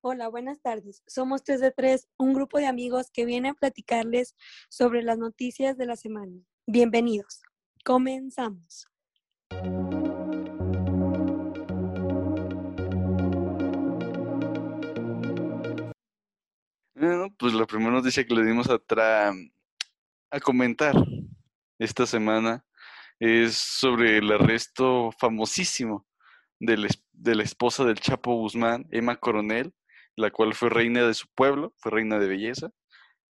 Hola, buenas tardes. Somos 3 de 3, un grupo de amigos que viene a platicarles sobre las noticias de la semana. Bienvenidos. Comenzamos. Bueno, pues la primera noticia que le dimos a, a comentar esta semana es sobre el arresto famosísimo de la, esposa del Chapo Guzmán, Emma Coronel, la cual fue reina de su pueblo, fue reina de belleza.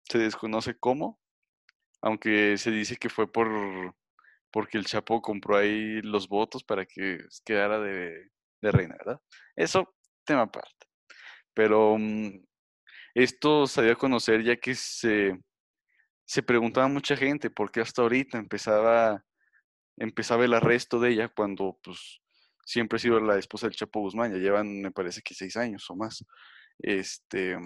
Se desconoce cómo, aunque se dice que fue por porque el Chapo compró ahí los votos para que quedara de, reina, ¿verdad? Eso, tema aparte. Pero mm, esto se a conocer ya que se, se preguntaba mucha gente por qué hasta ahorita empezaba, empezaba el arresto de ella cuando pues siempre ha sido la esposa del Chapo Guzmán, ya llevan me parece que seis años o más. Este,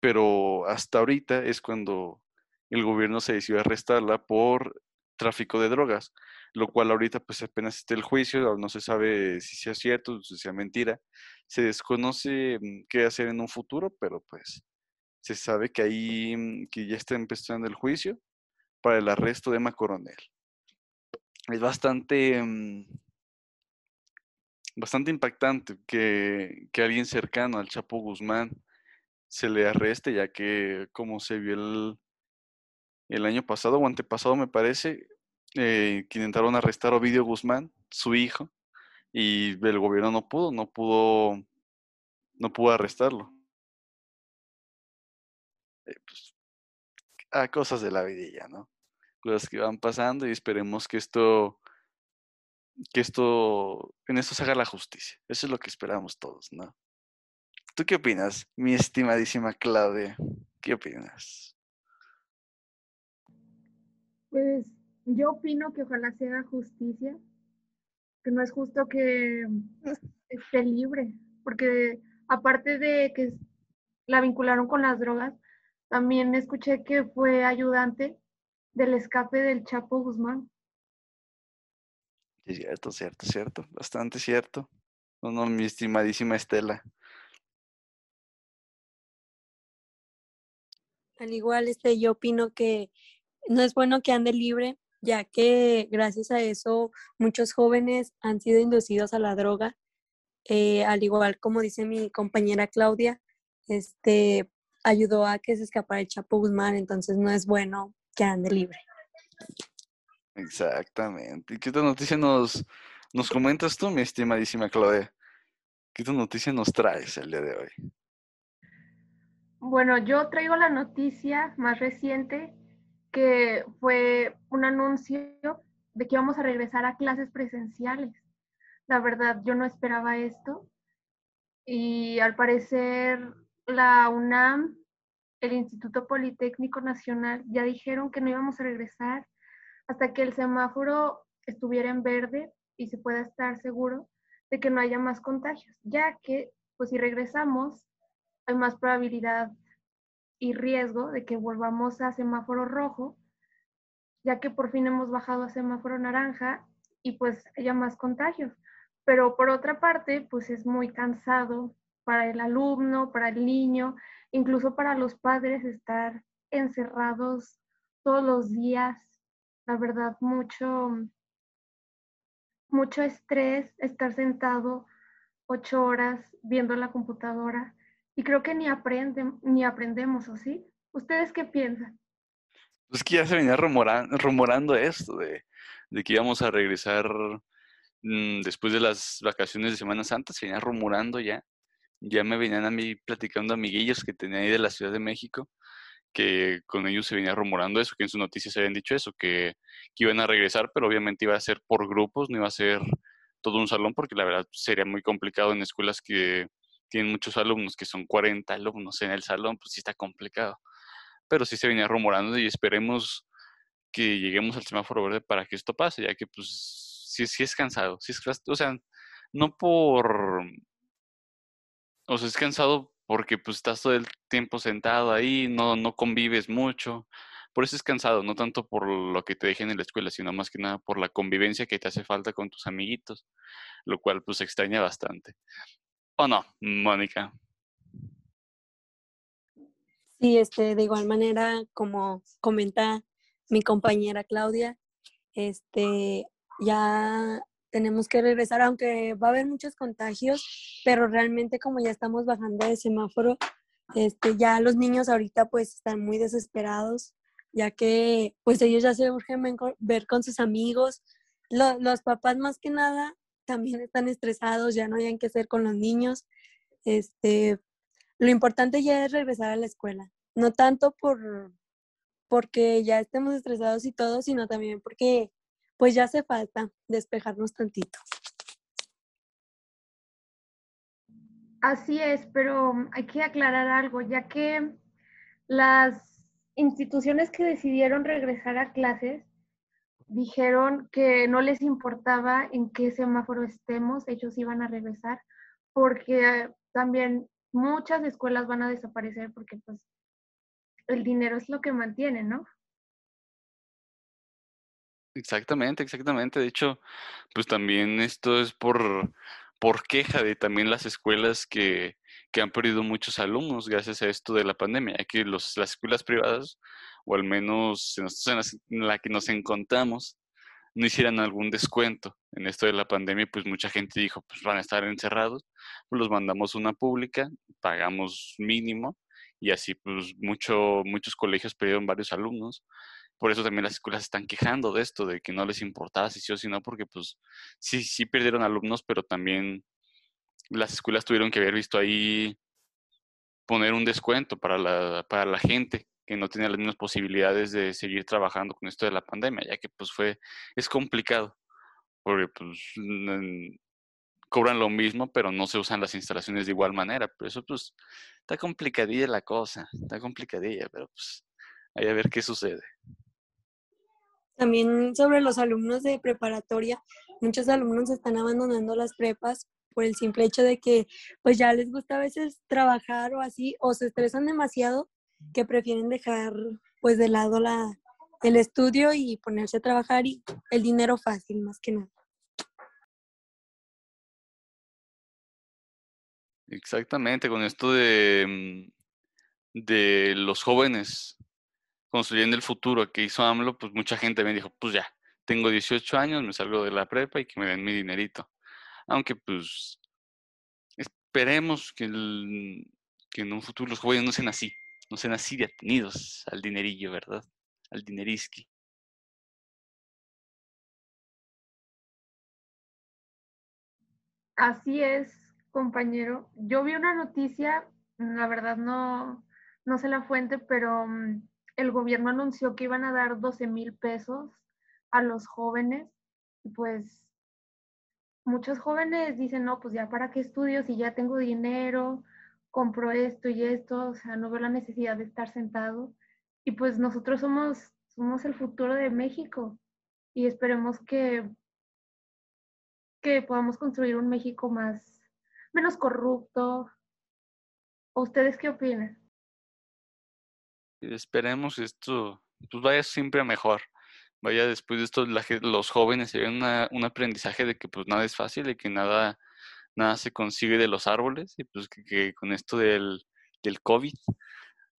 pero hasta ahorita es cuando el gobierno se decidió arrestarla por tráfico de drogas, lo cual ahorita pues apenas está el juicio, no se sabe si sea cierto, si sea mentira, se desconoce mm, qué hacer en un futuro, pero pues se sabe que ahí mm, que ya está empezando el juicio para el arresto de Emma Coronel. Es bastante, mm, bastante impactante que, alguien cercano al Chapo Guzmán se le arreste, ya que como se vio el, el año pasado o antepasado, me parece, eh, que intentaron arrestar a Ovidio Guzmán, su hijo, y el gobierno no pudo, no pudo, no pudo arrestarlo. Eh, pues, a cosas de la vidilla, ¿no? Cosas que van pasando y esperemos que esto, que esto, en esto se haga la justicia. Eso es lo que esperamos todos, ¿no? ¿Tú qué opinas, mi estimadísima Claudia? ¿Qué opinas? Pues yo opino que ojalá se haga justicia, que no es justo que esté libre, porque aparte de que la vincularon con las drogas, también escuché que fue ayudante del escape del Chapo Guzmán. Cierto, cierto, cierto, bastante cierto. No, mi estimadísima Estela. Al igual, este, yo opino que no es bueno que ande libre, ya que gracias a eso muchos jóvenes han sido inducidos a la droga. Eh, al igual como dice mi compañera Claudia, este, ayudó a que se escapara el Chapo Guzmán, entonces no es bueno que ande libre. Exactamente. ¿Y qué otra noticia nos, nos comentas tú, mi estimadísima Claudia? ¿Qué otra noticia nos traes el día de hoy? Bueno, yo traigo la noticia más reciente que fue un anuncio de que íbamos a regresar a clases presenciales. La verdad, yo no esperaba esto. Y al parecer la UNAM, el Instituto Politécnico Nacional, ya dijeron que no íbamos a regresar hasta que el semáforo estuviera en verde y se pueda estar seguro de que no haya más contagios, ya que pues si regresamos hay más probabilidad y riesgo de que volvamos a semáforo rojo, ya que por fin hemos bajado a semáforo naranja y pues haya más contagios. Pero por otra parte, pues es muy cansado para el alumno, para el niño, incluso para los padres estar encerrados todos los días. La verdad, mucho, mucho estrés estar sentado ocho horas viendo la computadora y creo que ni aprenden, ni aprendemos, ¿o sí? ¿Ustedes qué piensan? Pues que ya se venía rumorando, esto de, que íbamos a regresar mm, después de las vacaciones de Semana Santa, se venía rumorando ya. Ya me venían a mí platicando amiguillos que tenía ahí de la Ciudad de México, que con ellos se venía rumorando eso, que en sus noticias se habían dicho eso, que, que iban a regresar, pero obviamente iba a ser por grupos, no iba a ser todo un salón, porque la verdad sería muy complicado en escuelas que tienen muchos alumnos, que son 40 alumnos en el salón, pues sí está complicado. Pero sí se venía rumorando y esperemos que lleguemos al semáforo verde para que esto pase, ya que pues sí, sí es cansado, sí es, o sea, no por, o sea, es cansado porque pues estás todo el tiempo sentado ahí, no, no convives mucho, por eso es cansado, no tanto por lo que te dejen en la escuela, sino más que nada por la convivencia que te hace falta con tus amiguitos, lo cual pues extraña bastante. ¿O no, Mónica? Sí, este, de igual manera, como comenta mi compañera Claudia, este, ya tenemos que regresar, aunque va a haber muchos contagios, pero realmente como ya estamos bajando de semáforo, este, ya los niños ahorita pues están muy desesperados, ya que pues ellos ya se urgen ver con sus amigos. los papás más que nada también están estresados, ya no hayan qué hacer con los niños. Este, lo importante ya es regresar a la escuela, no tanto por porque ya estemos estresados y todo, sino también porque pues ya hace falta despejarnos tantito. Así es, pero hay que aclarar algo, ya que las instituciones que decidieron regresar a clases dijeron que no les importaba en qué semáforo estemos, ellos iban a regresar, porque también muchas escuelas van a desaparecer porque pues el dinero es lo que mantiene, ¿no? Exactamente, exactamente. De hecho, pues también esto es por, por queja de también las escuelas que, que han perdido muchos alumnos gracias a esto de la pandemia, que los, las escuelas privadas, o al menos en, en la que nos encontramos, no hicieran algún descuento en esto de la pandemia, pues mucha gente dijo, pues van a estar encerrados, pues los mandamos una pública, pagamos mínimo, y así pues mucho, muchos colegios perdieron varios alumnos, por eso también las escuelas están quejando de esto, de que no les importaba si sí o si no, porque pues sí, sí perdieron alumnos, pero también las escuelas tuvieron que haber visto ahí poner un descuento para la, para la gente que no tenía las mismas posibilidades de seguir trabajando con esto de la pandemia, ya que pues fue, es complicado, porque pues cobran lo mismo, pero no se usan las instalaciones de igual manera, pero eso pues está complicadilla la cosa, está complicadilla, pero pues ahí a ver qué sucede. También sobre los alumnos de preparatoria, muchos alumnos están abandonando las prepas por el simple hecho de que pues ya les gusta a veces trabajar o así, o se estresan demasiado que prefieren dejar pues de lado la, el estudio y ponerse a trabajar y el dinero fácil más que nada. Exactamente, con esto de, mm, de los jóvenes construyendo el futuro que hizo AMLO, pues mucha gente me dijo, pues ya, tengo 18 años, me salgo de la prepa y que me den mi dinerito. Aunque pues esperemos que, en un futuro los jóvenes no sean así, no sean así de atenidos al dinerillo, ¿verdad? Al dineriski. Así es, compañero. Yo vi una noticia, la verdad no, no sé la fuente, pero mm, el gobierno anunció que iban a dar 12 mil pesos a los jóvenes, pues muchos jóvenes dicen, no, pues ya para qué estudio si ya tengo dinero, compro esto y esto, o sea, no veo la necesidad de estar sentado. Y pues nosotros somos, somos el futuro de México y esperemos que, que podamos construir un México más, menos corrupto. ¿Ustedes qué opinan? Esperemos esto pues vaya siempre mejor. Vaya después de esto los jóvenes se ven un aprendizaje de que pues nada es fácil y que nada, nada se consigue de los árboles y pues que, con esto del, del COVID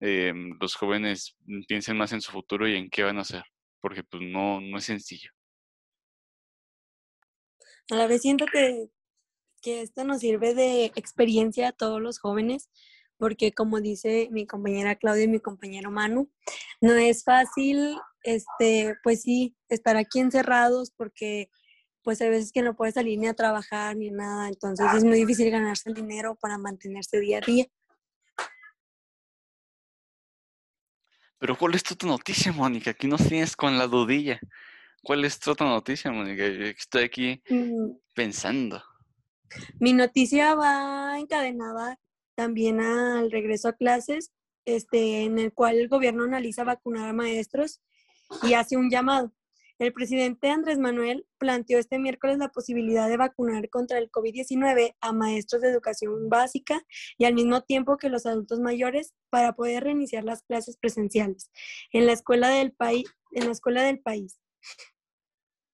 em, los jóvenes piensen más en su futuro y en qué van a hacer, porque pues no, no es sencillo. A la vez siento que, que esto nos sirve de experiencia a todos los jóvenes porque como dice mi compañera Claudia y mi compañero Manu, no es fácil, este, pues sí, estar aquí encerrados porque pues hay veces que no puedes salir ni a trabajar ni nada, entonces es muy difícil ganarse el dinero para mantenerse día a día. Pero ¿cuál es tu otra noticia, Mónica? Aquí nos tienes con la dudilla. ¿Cuál es tu otra noticia, Mónica? Estoy aquí mm. pensando. Mi noticia va encadenada también al regreso a clases, este, en el cual el gobierno analiza vacunar a maestros y hace un llamado. El presidente Andrés Manuel planteó este miércoles la posibilidad de vacunar contra el COVID-19 a maestros de educación básica y al mismo tiempo que los adultos mayores para poder reiniciar las clases presenciales en la escuela del país. En la escuela del país.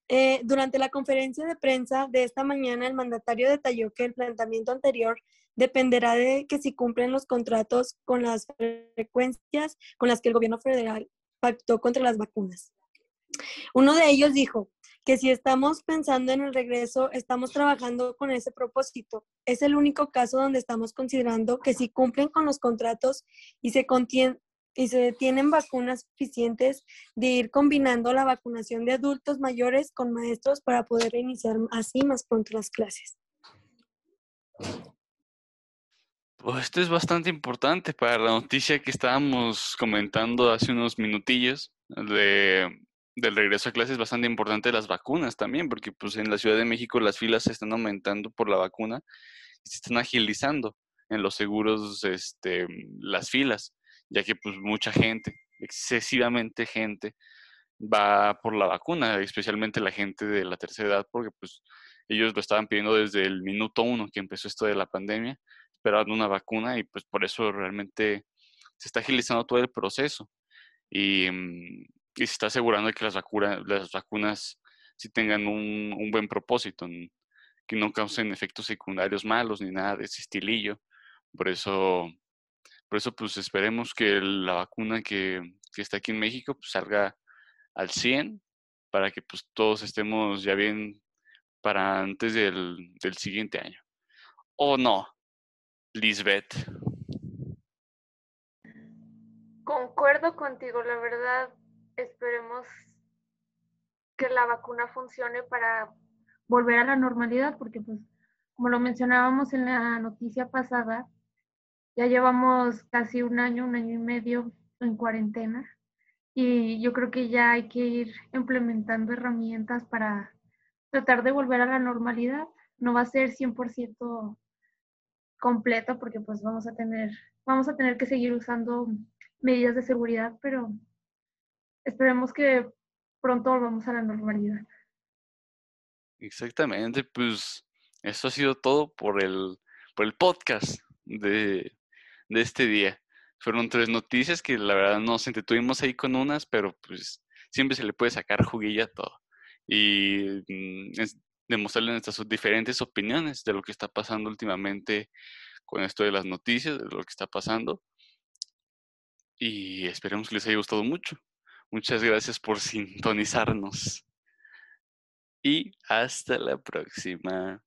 Eh, durante la conferencia de prensa de esta mañana, el mandatario detalló que el planteamiento anterior dependerá de que si cumplen los contratos con las frecuencias con las que el gobierno federal pactó contra las vacunas. Uno de ellos dijo que si estamos pensando en el regreso, estamos trabajando con ese propósito. Es el único caso donde estamos considerando que si cumplen con los contratos y se, y se tienen vacunas suficientes de ir combinando la vacunación de adultos mayores con maestros para poder iniciar así más pronto las clases. Pues esto es bastante importante para la noticia que estábamos comentando hace unos minutillos de, del regreso a clases, bastante importante las vacunas también, porque pues en la Ciudad de México las filas se están aumentando por la vacuna y se están agilizando en los seguros este, las filas ya que pues mucha gente, excesivamente gente, va por la vacuna, especialmente la gente de la tercera edad, porque pues ellos lo estaban pidiendo desde el minuto uno que empezó esto de la pandemia, esperando una vacuna y pues por eso realmente se está agilizando todo el proceso y, mm, se está asegurando de que las, vacunas, las vacunas sí tengan un, un buen propósito, que no causen efectos secundarios malos ni nada de ese estilillo. Por eso por eso, pues esperemos que la vacuna que, está aquí en México pues, salga al 100 para que pues todos estemos ya bien para antes del, del siguiente año. ¿O no, Lisbeth? Concuerdo contigo, la verdad, esperemos que la vacuna funcione para volver a la normalidad, porque pues, como lo mencionábamos en la noticia pasada, ya llevamos casi un año, un año y medio en cuarentena y yo creo que ya hay que ir implementando herramientas para tratar de volver a la normalidad. No va a ser 100% completo porque pues vamos a tener vamos a tener que seguir usando medidas de seguridad, pero esperemos que pronto volvamos a la normalidad. Exactamente, pues eso ha sido todo por el, por el podcast de de este día. Fueron tres noticias que la verdad nos entretuvimos ahí con unas, pero pues siempre se le puede sacar juguilla a todo. Y mm, es demostrarle nuestras diferentes opiniones de lo que está pasando últimamente con esto de las noticias, de lo que está pasando. Y esperemos que les haya gustado mucho. Muchas gracias por sintonizarnos. Y hasta la próxima.